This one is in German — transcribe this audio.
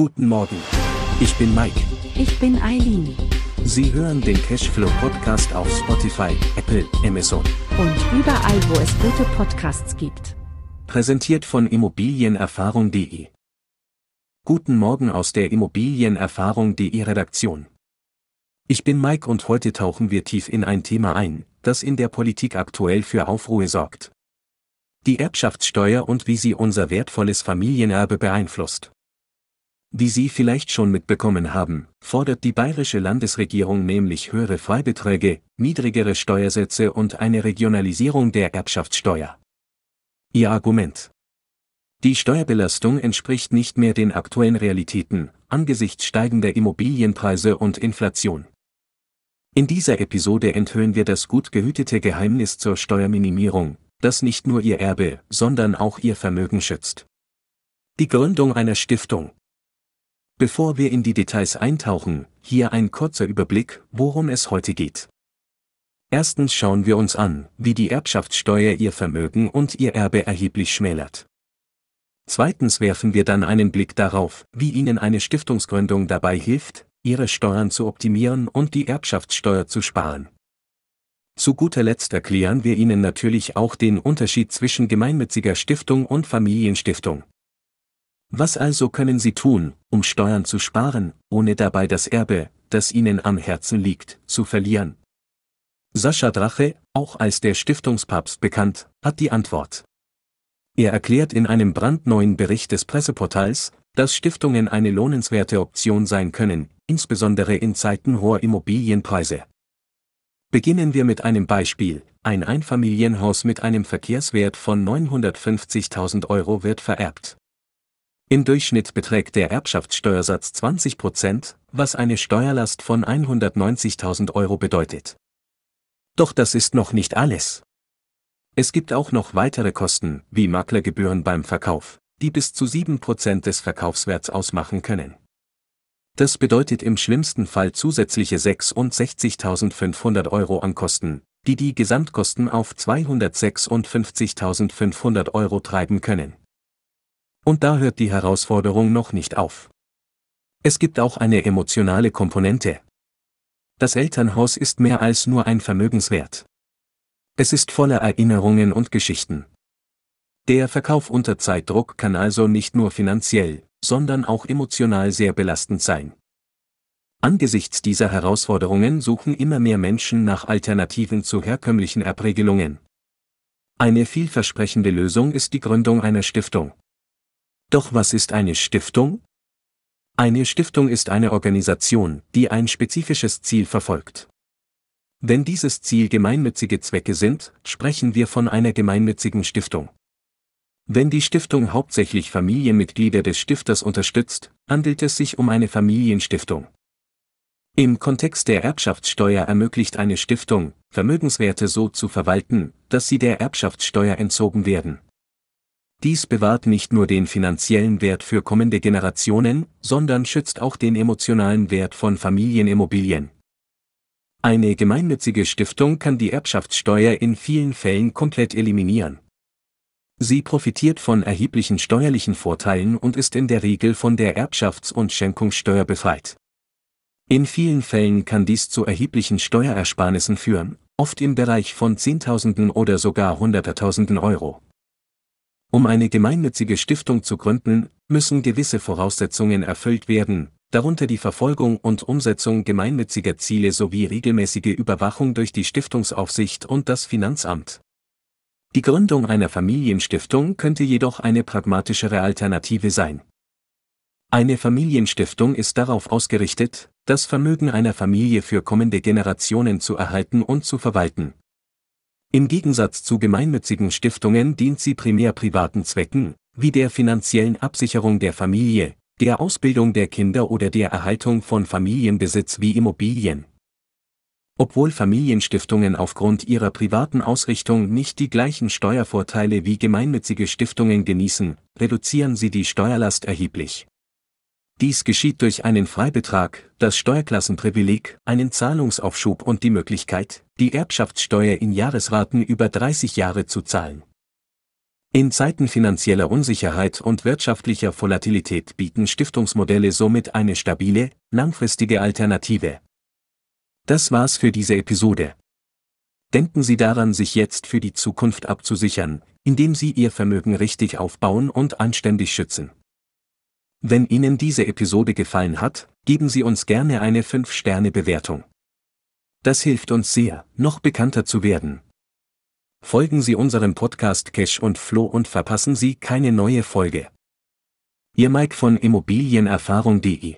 Guten Morgen. Ich bin Mike. Ich bin Eileen. Sie hören den Cashflow Podcast auf Spotify, Apple, Amazon. Und überall, wo es gute Podcasts gibt. Präsentiert von Immobilienerfahrung.de. Guten Morgen aus der Immobilienerfahrung.de Redaktion. Ich bin Mike und heute tauchen wir tief in ein Thema ein, das in der Politik aktuell für Aufruhr sorgt. Die Erbschaftssteuer und wie sie unser wertvolles Familienerbe beeinflusst. Wie Sie vielleicht schon mitbekommen haben, fordert die bayerische Landesregierung nämlich höhere Freibeträge, niedrigere Steuersätze und eine Regionalisierung der Erbschaftssteuer. Ihr Argument. Die Steuerbelastung entspricht nicht mehr den aktuellen Realitäten, angesichts steigender Immobilienpreise und Inflation. In dieser Episode enthüllen wir das gut gehütete Geheimnis zur Steuerminimierung, das nicht nur Ihr Erbe, sondern auch Ihr Vermögen schützt. Die Gründung einer Stiftung. Bevor wir in die Details eintauchen, hier ein kurzer Überblick, worum es heute geht. Erstens schauen wir uns an, wie die Erbschaftssteuer ihr Vermögen und ihr Erbe erheblich schmälert. Zweitens werfen wir dann einen Blick darauf, wie Ihnen eine Stiftungsgründung dabei hilft, Ihre Steuern zu optimieren und die Erbschaftssteuer zu sparen. Zu guter Letzt erklären wir Ihnen natürlich auch den Unterschied zwischen gemeinnütziger Stiftung und Familienstiftung. Was also können Sie tun, um Steuern zu sparen, ohne dabei das Erbe, das Ihnen am Herzen liegt, zu verlieren? Sascha Drache, auch als der Stiftungspapst bekannt, hat die Antwort. Er erklärt in einem brandneuen Bericht des Presseportals, dass Stiftungen eine lohnenswerte Option sein können, insbesondere in Zeiten hoher Immobilienpreise. Beginnen wir mit einem Beispiel. Ein Einfamilienhaus mit einem Verkehrswert von 950.000 Euro wird vererbt. Im Durchschnitt beträgt der Erbschaftssteuersatz 20 Prozent, was eine Steuerlast von 190.000 Euro bedeutet. Doch das ist noch nicht alles. Es gibt auch noch weitere Kosten, wie Maklergebühren beim Verkauf, die bis zu 7 Prozent des Verkaufswerts ausmachen können. Das bedeutet im schlimmsten Fall zusätzliche 66.500 Euro an Kosten, die die Gesamtkosten auf 256.500 Euro treiben können. Und da hört die Herausforderung noch nicht auf. Es gibt auch eine emotionale Komponente. Das Elternhaus ist mehr als nur ein Vermögenswert. Es ist voller Erinnerungen und Geschichten. Der Verkauf unter Zeitdruck kann also nicht nur finanziell, sondern auch emotional sehr belastend sein. Angesichts dieser Herausforderungen suchen immer mehr Menschen nach Alternativen zu herkömmlichen Erbregelungen. Eine vielversprechende Lösung ist die Gründung einer Stiftung. Doch was ist eine Stiftung? Eine Stiftung ist eine Organisation, die ein spezifisches Ziel verfolgt. Wenn dieses Ziel gemeinnützige Zwecke sind, sprechen wir von einer gemeinnützigen Stiftung. Wenn die Stiftung hauptsächlich Familienmitglieder des Stifters unterstützt, handelt es sich um eine Familienstiftung. Im Kontext der Erbschaftssteuer ermöglicht eine Stiftung, Vermögenswerte so zu verwalten, dass sie der Erbschaftssteuer entzogen werden. Dies bewahrt nicht nur den finanziellen Wert für kommende Generationen, sondern schützt auch den emotionalen Wert von Familienimmobilien. Eine gemeinnützige Stiftung kann die Erbschaftssteuer in vielen Fällen komplett eliminieren. Sie profitiert von erheblichen steuerlichen Vorteilen und ist in der Regel von der Erbschafts- und Schenkungssteuer befreit. In vielen Fällen kann dies zu erheblichen Steuerersparnissen führen, oft im Bereich von Zehntausenden oder sogar Hunderttausenden Euro. Um eine gemeinnützige Stiftung zu gründen, müssen gewisse Voraussetzungen erfüllt werden, darunter die Verfolgung und Umsetzung gemeinnütziger Ziele sowie regelmäßige Überwachung durch die Stiftungsaufsicht und das Finanzamt. Die Gründung einer Familienstiftung könnte jedoch eine pragmatischere Alternative sein. Eine Familienstiftung ist darauf ausgerichtet, das Vermögen einer Familie für kommende Generationen zu erhalten und zu verwalten. Im Gegensatz zu gemeinnützigen Stiftungen dient sie primär privaten Zwecken, wie der finanziellen Absicherung der Familie, der Ausbildung der Kinder oder der Erhaltung von Familienbesitz wie Immobilien. Obwohl Familienstiftungen aufgrund ihrer privaten Ausrichtung nicht die gleichen Steuervorteile wie gemeinnützige Stiftungen genießen, reduzieren sie die Steuerlast erheblich. Dies geschieht durch einen Freibetrag, das Steuerklassenprivileg, einen Zahlungsaufschub und die Möglichkeit, die Erbschaftssteuer in Jahresraten über 30 Jahre zu zahlen. In Zeiten finanzieller Unsicherheit und wirtschaftlicher Volatilität bieten Stiftungsmodelle somit eine stabile, langfristige Alternative. Das war's für diese Episode. Denken Sie daran, sich jetzt für die Zukunft abzusichern, indem Sie Ihr Vermögen richtig aufbauen und anständig schützen. Wenn Ihnen diese Episode gefallen hat, geben Sie uns gerne eine 5-Sterne-Bewertung. Das hilft uns sehr, noch bekannter zu werden. Folgen Sie unserem Podcast Cash und Flow und verpassen Sie keine neue Folge. Ihr Mike von Immobilienerfahrung.de